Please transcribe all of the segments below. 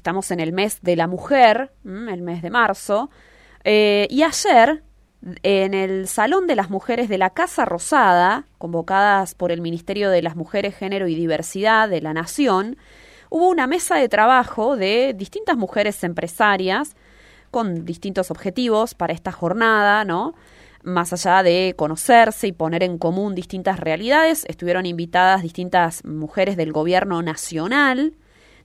Estamos en el mes de la mujer, el mes de marzo, eh, y ayer en el Salón de las Mujeres de la Casa Rosada, convocadas por el Ministerio de las Mujeres, Género y Diversidad de la Nación, hubo una mesa de trabajo de distintas mujeres empresarias con distintos objetivos para esta jornada, ¿no? Más allá de conocerse y poner en común distintas realidades, estuvieron invitadas distintas mujeres del gobierno nacional,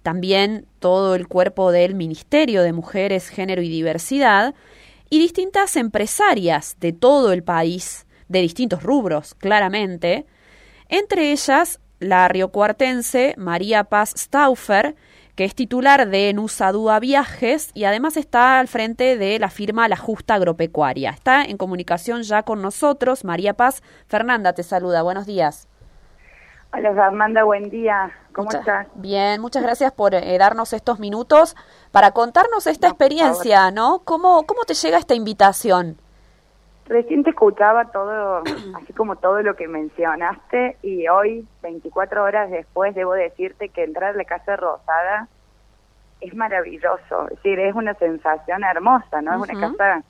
también todo el cuerpo del Ministerio de Mujeres, Género y Diversidad, y distintas empresarias de todo el país, de distintos rubros, claramente, entre ellas la riocuartense María Paz Stauffer, que es titular de Nusadúa Viajes y además está al frente de la firma La Justa Agropecuaria. Está en comunicación ya con nosotros. María Paz Fernanda te saluda. Buenos días. Hola Fernanda, buen día. ¿Cómo estás? Bien, muchas gracias por eh, darnos estos minutos para contarnos esta experiencia, ¿no? ¿Cómo, ¿Cómo te llega esta invitación? Recién te escuchaba todo, así como todo lo que mencionaste, y hoy, 24 horas después, debo decirte que entrar a la Casa Rosada es maravilloso. Es decir, es una sensación hermosa, ¿no? Es una casa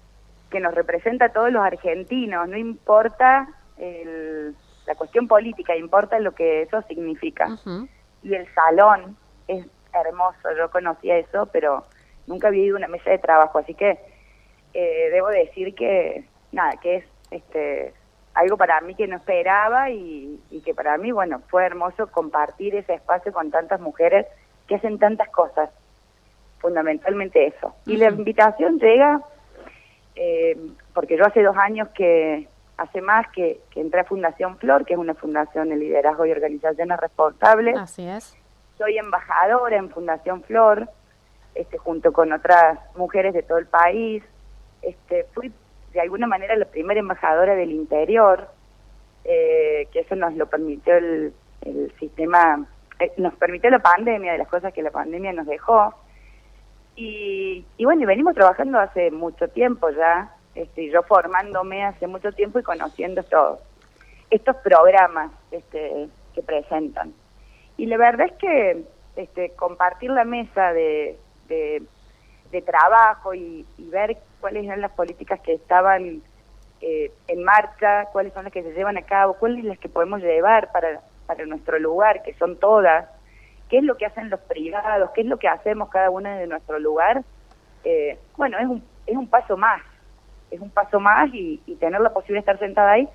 que nos representa a todos los argentinos, no importa la cuestión política, importa lo que eso significa. Y el salón es hermoso, yo conocía eso, pero nunca había ido a una mesa de trabajo, así que eh, debo decir que nada, que es este algo para mí que no esperaba y, que para mí, bueno, fue hermoso compartir ese espacio con tantas mujeres que hacen tantas cosas, fundamentalmente eso. Y la invitación llega eh, porque yo hace dos años que, hace más que, que entré a Fundación Flor, que es una fundación de liderazgo y organizaciones responsables. Así es. Soy embajadora en Fundación Flor, este, junto con otras mujeres de todo el país. Este, fui de alguna manera la primera embajadora del interior, eh, que eso nos lo permitió el, sistema, eh, nos permitió la pandemia, de las cosas que la pandemia nos dejó. Y, y bueno, y venimos trabajando hace mucho tiempo ya, este, yo formándome hace mucho tiempo y conociendo estos, estos programas este, que presentan. Y la verdad es que este, compartir la mesa de, de, trabajo y, ver cuáles eran las políticas que estaban eh, en marcha, cuáles son las que se llevan a cabo, cuáles las que podemos llevar para, para nuestro lugar, que son todas, qué es lo que hacen los privados, qué es lo que hacemos cada una de nuestro lugar. Eh, bueno, es un, es un paso más, es un paso más y, tener la posibilidad de estar sentada ahí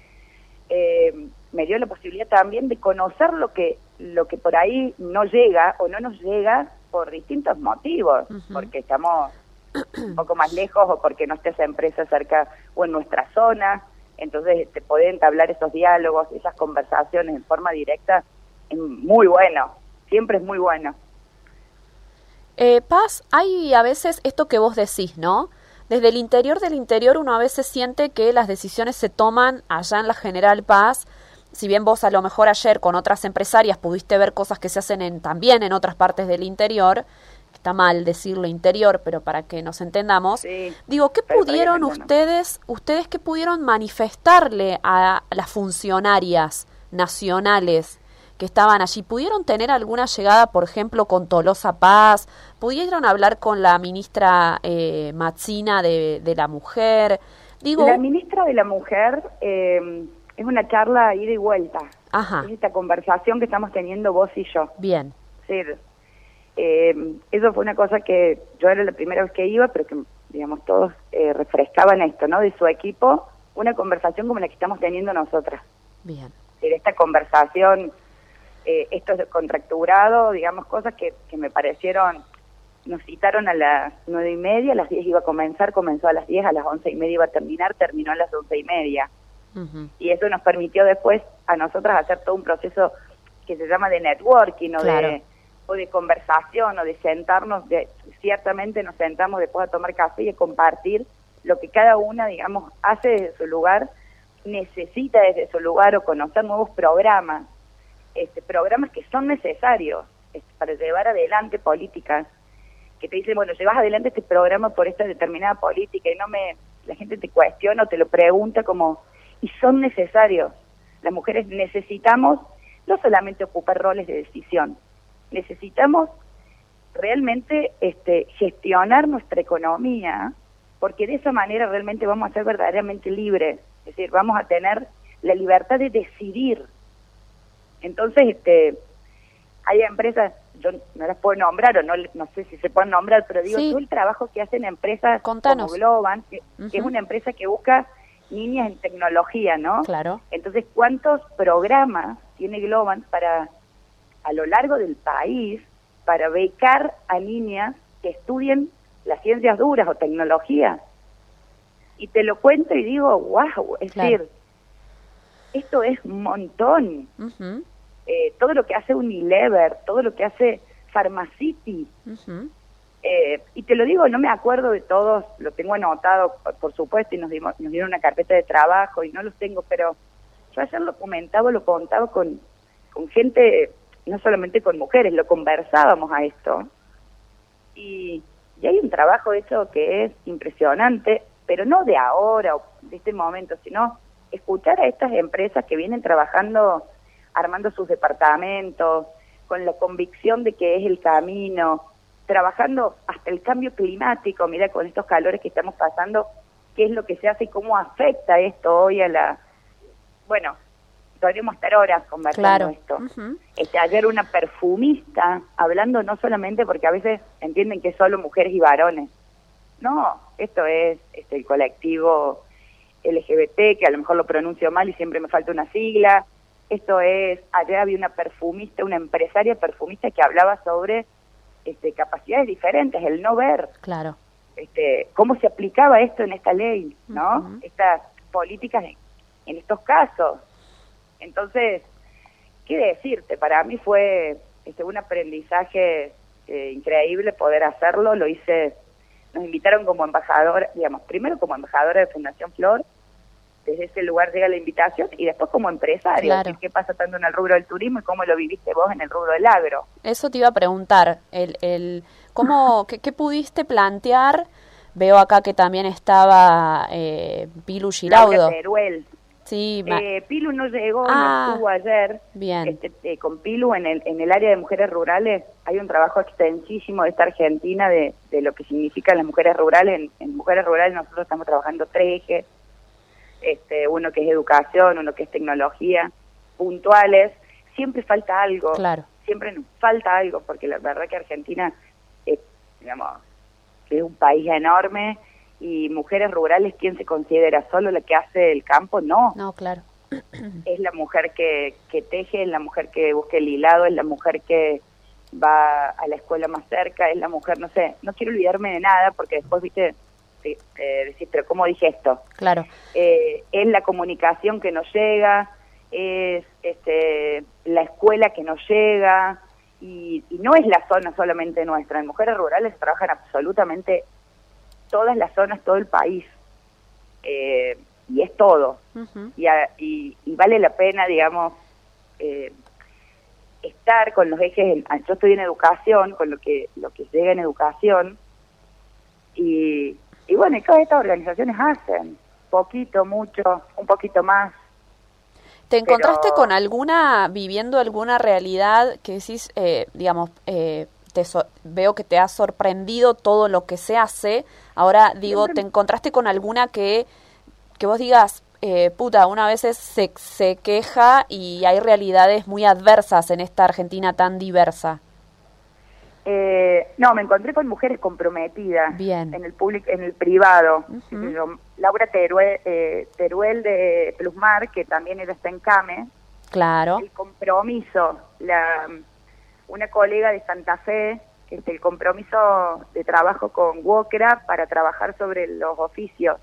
eh, me dio la posibilidad también de conocer lo que lo que por ahí no llega o no nos llega por distintos motivos, porque estamos un poco más lejos o porque no esté esa empresa cerca o en nuestra zona. Entonces, te pueden entablar esos diálogos, esas conversaciones en forma directa, es muy bueno, siempre es muy bueno. Eh, Paz, hay a veces esto que vos decís, ¿no? Desde el interior del interior uno a veces siente que las decisiones se toman allá en la General Paz, si bien vos a lo mejor ayer con otras empresarias pudiste ver cosas que se hacen en, también en otras partes del interior, está mal decirlo interior, pero para que nos entendamos, digo, ¿qué pudieron ustedes, ustedes qué pudieron manifestarle a las funcionarias nacionales que estaban allí? ¿Pudieron tener alguna llegada, por ejemplo, con Tolosa Paz? ¿Pudieron hablar con la ministra eh, Matzina de, la Mujer? Digo, la ministra de la Mujer eh, es una charla ida y vuelta. Ajá. Es esta conversación que estamos teniendo vos y yo. Bien. Sí, eh, eso fue una cosa que yo era la primera vez que iba, pero que, digamos, todos eh, refrescaban esto, ¿no? De su equipo, una conversación como la que estamos teniendo nosotras. Bien. De esta conversación, eh, esto es contracturado, digamos, cosas que, que me parecieron, nos citaron a las nueve y media, a las diez iba a comenzar, comenzó a las diez, a las once y media iba a terminar, terminó a las once y media. Y eso nos permitió después a nosotras hacer todo un proceso que se llama de networking o de o de conversación o de sentarnos, de, ciertamente nos sentamos después a tomar café y a compartir lo que cada una, digamos, hace desde su lugar, necesita desde su lugar o conocer nuevos programas, este, programas que son necesarios este, para llevar adelante políticas, que te dicen, bueno, llevas adelante este programa por esta determinada política y no me, la gente te cuestiona o te lo pregunta como, y son necesarios. Las mujeres necesitamos no solamente ocupar roles de decisión, necesitamos realmente este, gestionar nuestra economía, porque de esa manera realmente vamos a ser verdaderamente libres, es decir, vamos a tener la libertad de decidir. Entonces, este, hay empresas, yo no las puedo nombrar o no, no sé si se pueden nombrar, pero digo, todo el trabajo que hacen empresas como Globan, que, es una empresa que busca niñas en tecnología, ¿no? Claro. Entonces, ¿cuántos programas tiene Globan para, a lo largo del país, para becar a niñas que estudien las ciencias duras o tecnología? Y te lo cuento y digo, wow, es decir, esto es un montón. Eh, todo lo que hace Unilever, todo lo que hace Pharmacity. Eh, y te lo digo, no me acuerdo de todos, lo tengo anotado, por supuesto, y nos, dimos, nos dieron una carpeta de trabajo y no los tengo, pero yo ayer lo comentaba, lo contaba con, con gente, no solamente con mujeres, lo conversábamos a esto. Y, y hay un trabajo hecho que es impresionante, pero no de ahora o de este momento, sino escuchar a estas empresas que vienen trabajando, armando sus departamentos, con la convicción de que es el camino, trabajando hasta el cambio climático, mira, con estos calores que estamos pasando, qué es lo que se hace y cómo afecta esto hoy a la... Bueno, podríamos estar horas conversando esto. este, ayer una perfumista, hablando no solamente porque a veces entienden que es solo mujeres y varones, no, esto es este, el colectivo LGBT, que a lo mejor lo pronuncio mal y siempre me falta una sigla. Esto es, ayer había una perfumista, una empresaria perfumista que hablaba sobre este, capacidades diferentes, el no ver. Claro. Este, cómo se aplicaba esto en esta ley, ¿no? Estas políticas en, estos casos. Entonces, ¿qué decirte? Para mí fue este, un aprendizaje eh, increíble poder hacerlo. Lo hice nos invitaron como embajadora, digamos, primero como embajadora de Fundación Flor, desde ese lugar llega la invitación, y después como empresaria, qué pasa tanto en el rubro del turismo y cómo lo viviste vos en el rubro del agro. Eso te iba a preguntar, el, el, ¿cómo, qué, pudiste plantear? Veo acá que también estaba eh, Pilu Giraudo. Sí, eh, Pilu no llegó, no ah, estuvo ayer. Bien. Este, eh, con Pilu en el, en el área de mujeres rurales hay un trabajo extensísimo de esta Argentina de, de lo que significan las mujeres rurales. En, mujeres rurales nosotros estamos trabajando tres ejes, este, uno que es educación, uno que es tecnología, puntuales. Siempre falta algo. Claro. Siempre nos falta algo, porque la verdad que Argentina, es, digamos, es un país enorme y mujeres rurales, ¿quién se considera? ¿Solo la que hace el campo? No. No, claro. Es la mujer que, que teje, es la mujer que busca el hilado, es la mujer que va a la escuela más cerca, es la mujer, no sé, no quiero olvidarme de nada porque después, viste, eh, decir, pero ¿cómo dije esto? Claro. Eh, es la comunicación que nos llega, es este, la escuela que nos llega, y, y, no es la zona solamente nuestra. En mujeres rurales trabajan absolutamente todas las zonas, todo el país. Eh, y es todo. y, y, vale la pena, digamos, eh, estar con los ejes. yo estoy en educación, con lo que lo que llega en educación. Y, y bueno, y todas estas organizaciones hacen poquito, mucho, un poquito más. ¿Te encontraste con alguna, viviendo alguna realidad que decís, eh, digamos, eh, te veo que te ha sorprendido todo lo que se hace. Ahora digo, ¿te encontraste con alguna que, que vos digas, eh, puta, una vez se, se queja y hay realidades muy adversas en esta Argentina tan diversa? Eh, no, me encontré con mujeres comprometidas Bien. en el público, en el privado. Laura Teruel, eh, Teruel de Plusmar, que también era está en CAME. Claro. El compromiso, la una colega de Santa Fe, este, el compromiso de trabajo con WOCRA para trabajar sobre los oficios.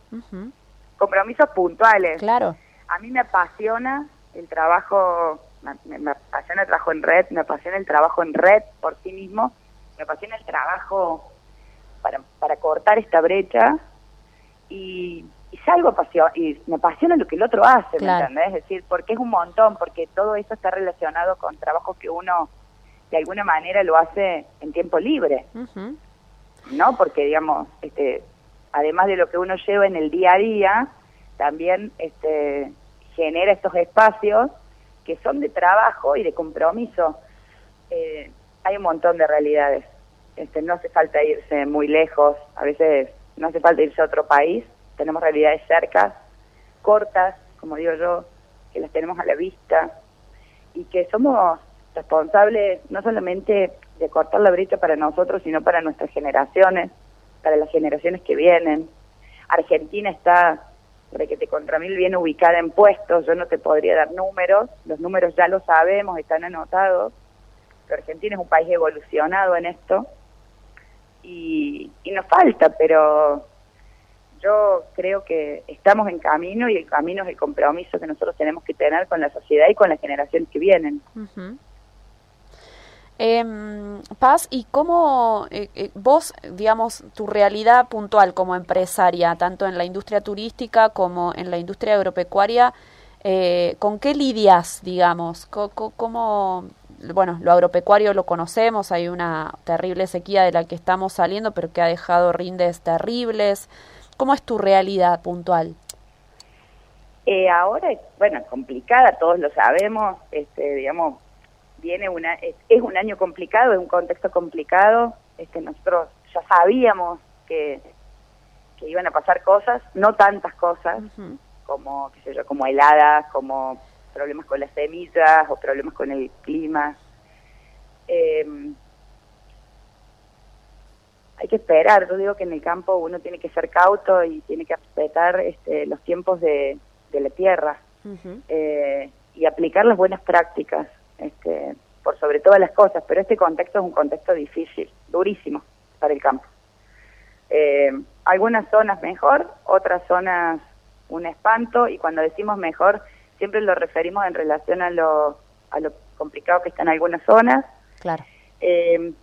Compromisos puntuales. Claro. A mí me apasiona el trabajo, me, apasiona el trabajo en red, me apasiona el trabajo en red por sí mismo, me apasiona el trabajo para, para cortar esta brecha y, y salgo pasión, y me apasiona lo que el otro hace, ¿me entendés? Es decir, porque es un montón, porque todo eso está relacionado con trabajos que uno de alguna manera lo hace en tiempo libre, ¿no? Porque, digamos, este, además de lo que uno lleva en el día a día, también este, genera estos espacios que son de trabajo y de compromiso. Eh, hay un montón de realidades. este, no hace falta irse muy lejos, a veces no hace falta irse a otro país, tenemos realidades cercas, cortas, como digo yo, que las tenemos a la vista y que somos responsables no solamente de cortar la brecha para nosotros, sino para nuestras generaciones, para las generaciones que vienen. Argentina está te contra mil bien ubicada en puestos, yo no te podría dar números, los números ya lo sabemos, están anotados, Argentina es un país evolucionado en esto y, nos falta, pero yo creo que estamos en camino y el camino es el compromiso que nosotros tenemos que tener con la sociedad y con las generaciones que vienen. Eh, Paz, ¿y cómo eh, eh, vos, digamos, tu realidad puntual como empresaria, tanto en la industria turística como en la industria agropecuaria, eh, ¿con qué lidias, digamos? ¿Cómo, bueno, lo agropecuario lo conocemos, hay una terrible sequía de la que estamos saliendo, pero que ha dejado rindes terribles. ¿Cómo es tu realidad puntual? Eh, ahora, bueno, complicada, todos lo sabemos, este, digamos, viene una es, un año complicado, es un contexto complicado. Este, nosotros ya sabíamos que, que iban a pasar cosas, no tantas cosas como qué sé yo, como heladas, como problemas con las semillas o problemas con el clima. Eh, hay que esperar. Yo digo que en el campo uno tiene que ser cauto y tiene que respetar este, los tiempos de, de la tierra eh, y aplicar las buenas prácticas este, por sobre todas las cosas, pero este contexto es un contexto difícil, durísimo para el campo. Eh, algunas zonas mejor, otras zonas un espanto, y cuando decimos mejor, siempre lo referimos en relación a lo, a lo complicado que están algunas zonas. Claro. Eh,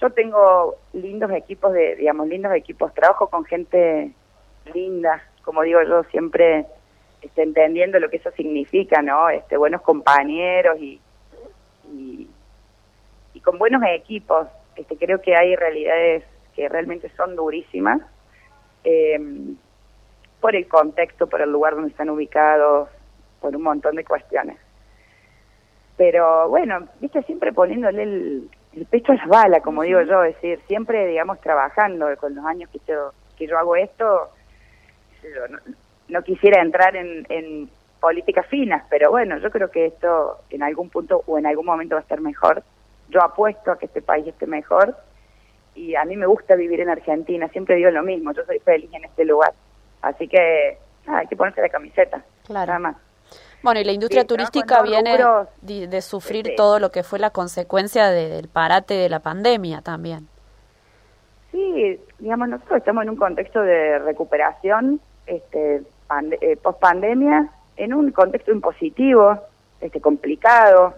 yo tengo lindos equipos de, digamos, lindos equipos, trabajo con gente linda, como digo yo, siempre este, entendiendo lo que eso significa, ¿no? Este, buenos compañeros y, y, con buenos equipos. Este, creo que hay realidades que realmente son durísimas eh, por el contexto, por el lugar donde están ubicados, por un montón de cuestiones. Pero bueno, viste, siempre poniéndole el, pecho a la bala, como digo yo, es decir, siempre, digamos, trabajando con los años que yo, que yo hago esto, no, quisiera entrar en, en políticas finas, pero bueno, yo creo que esto en algún punto o en algún momento va a estar mejor. Yo apuesto a que este país esté mejor y a mí me gusta vivir en Argentina, siempre digo lo mismo, yo soy feliz en este lugar. Así que hay que ponerse la camiseta, claro. nada más. Bueno, y la industria turística viene de, sufrir este todo lo que fue la consecuencia del parate de la pandemia también. Sí, digamos, nosotros estamos en un contexto de recuperación este, eh, post pandemia en un contexto impositivo, este, complicado,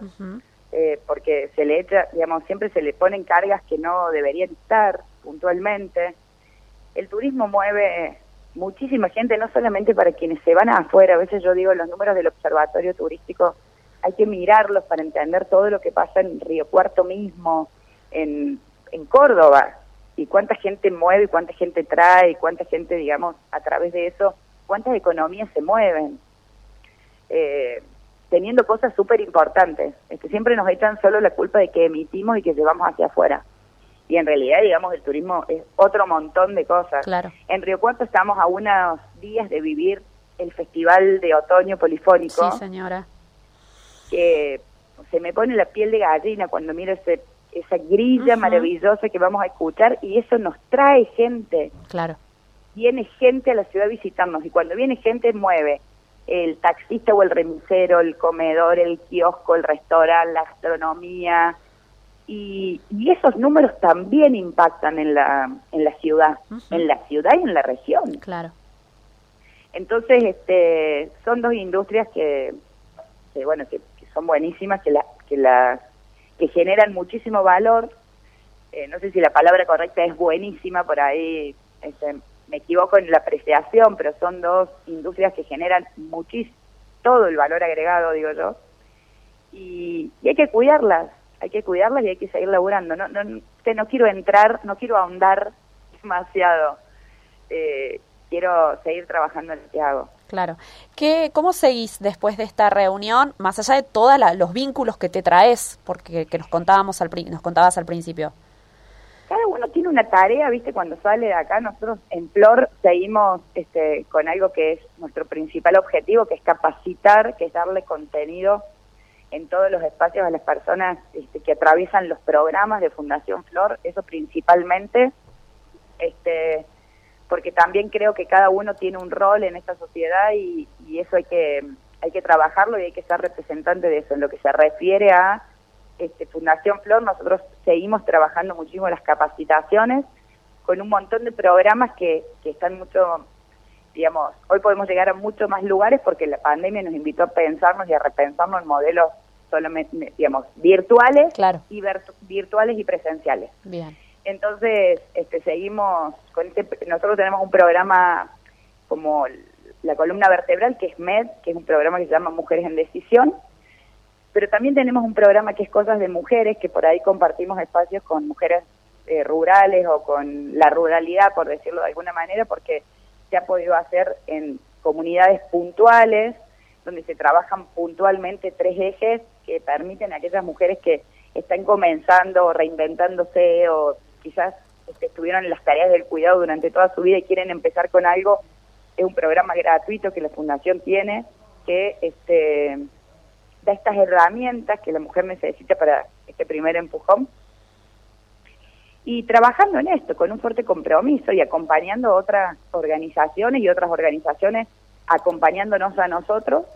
eh, porque se le echa, digamos, siempre se le ponen cargas que no deberían estar puntualmente. El turismo mueve muchísima gente, no solamente para quienes se van afuera, a veces yo digo los números del observatorio turístico, hay que mirarlos para entender todo lo que pasa en Río Cuarto mismo, en, en Córdoba, y cuánta gente mueve, y cuánta gente trae, y cuánta gente, digamos, a través de eso, cuántas economías se mueven eh, teniendo cosas súper importantes. Este, siempre nos echan solo la culpa de que emitimos y que llevamos hacia afuera. Y en realidad, digamos, el turismo es otro montón de cosas. Claro. En Río Cuarto estamos a unos días de vivir el Festival de Otoño Polifónico. Sí, señora. Que se me pone la piel de gallina cuando miro ese, esa grilla maravillosa que vamos a escuchar y eso nos trae gente. Claro. Viene gente a la ciudad a visitarnos y cuando viene gente mueve el taxista o el remisero, el comedor, el kiosco, el restaurante, la gastronomía. Y, y esos números también impactan en la, en la ciudad, en la ciudad y en la región. Claro. Entonces, este, son dos industrias que, que bueno, que, son buenísimas, que la, que la, que generan muchísimo valor. Eh, no sé si la palabra correcta es buenísima, por ahí este, me equivoco en la apreciación, pero son dos industrias que generan muchísimo, todo el valor agregado, digo yo, y, hay que cuidarlas, hay que cuidarlas y hay que seguir laburando. No, no, no quiero entrar, no quiero ahondar demasiado, eh, quiero seguir trabajando en lo que hago. Claro. ¿Qué, ¿Cómo seguís después de esta reunión, más allá de todos los vínculos que te traes, porque que nos contábamos al, nos contabas al principio? cada uno tiene una tarea, ¿viste? Cuando sale de acá, nosotros en Flor seguimos este, con algo que es nuestro principal objetivo, que es capacitar, que es darle contenido en todos los espacios a las personas este, que atraviesan los programas de Fundación Flor, eso principalmente, este, porque también creo que cada uno tiene un rol en esta sociedad y, y eso hay que, hay que trabajarlo y hay que ser representante de eso. En lo que se refiere a este, Fundación Flor, nosotros seguimos trabajando muchísimo las capacitaciones con un montón de programas que, que están mucho, digamos, hoy podemos llegar a muchos más lugares porque la pandemia nos invitó a pensarnos y a repensarnos en modelos solamente, digamos, virtuales claro. y virtuales y presenciales. Bien. Entonces, este, seguimos con este, nosotros tenemos un programa como la columna vertebral que es MED, que es un programa que se llama Mujeres en Decisión, pero también tenemos un programa que es Cosas de Mujeres, que por ahí compartimos espacios con mujeres eh, rurales o con la ruralidad, por decirlo de alguna manera, porque se ha podido hacer en comunidades puntuales, donde se trabajan puntualmente tres ejes que permiten a aquellas mujeres que están comenzando o reinventándose o quizás estuvieron en las tareas del cuidado durante toda su vida y quieren empezar con algo, es un programa gratuito que la Fundación tiene que este da estas herramientas que la mujer necesita para este primer empujón. Y trabajando en esto, con un fuerte compromiso y acompañando otras organizaciones y otras organizaciones acompañándonos a nosotros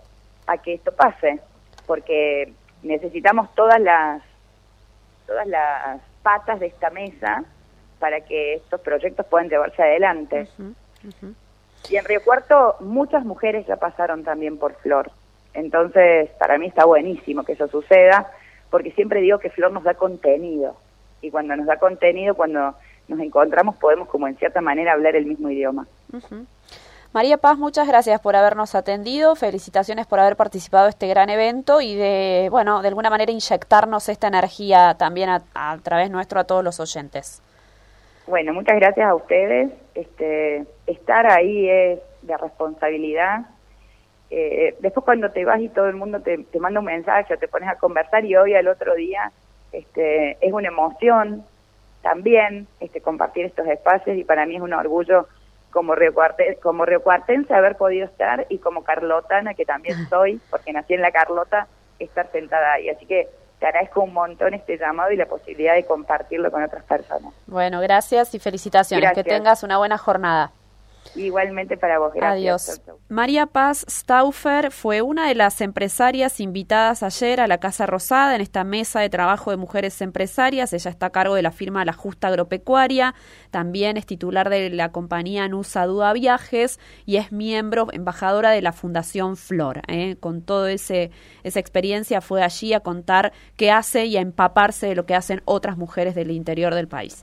a que esto pase, porque necesitamos todas las todas las patas de esta mesa para que estos proyectos puedan llevarse adelante. Y en Río Cuarto muchas mujeres ya pasaron también por Flor. Entonces, para mí está buenísimo que eso suceda, porque siempre digo que Flor nos da contenido. Y cuando nos da contenido, cuando nos encontramos, podemos como en cierta manera hablar el mismo idioma. María Paz, muchas gracias por habernos atendido, felicitaciones por haber participado en este gran evento y de, bueno, de alguna manera inyectarnos esta energía también a, a través nuestro a todos los oyentes. Bueno, muchas gracias a ustedes. Este, estar ahí es de responsabilidad eh, después cuando te vas y todo el mundo te, te, manda un mensaje o te pones a conversar y hoy al otro día este, es una emoción también este, compartir estos espacios y para mí es un orgullo como Río, Cuarte, como Río Cuartense haber podido estar y como carlotana que también soy, porque nací en la Carlota, estar sentada ahí. Así que te agradezco un montón este llamado y la posibilidad de compartirlo con otras personas. Bueno, gracias y felicitaciones. Que tengas una buena jornada. Igualmente para vos. Gracias. Adiós. María Paz Stauffer fue una de las empresarias invitadas ayer a la Casa Rosada en esta mesa de trabajo de mujeres empresarias. Ella está a cargo de la firma La Justa Agropecuaria. También es titular de la compañía Nusa Duda Viajes y es miembro, embajadora de la Fundación Flor. ¿eh? Con toda esa experiencia fue allí a contar qué hace y a empaparse de lo que hacen otras mujeres del interior del país.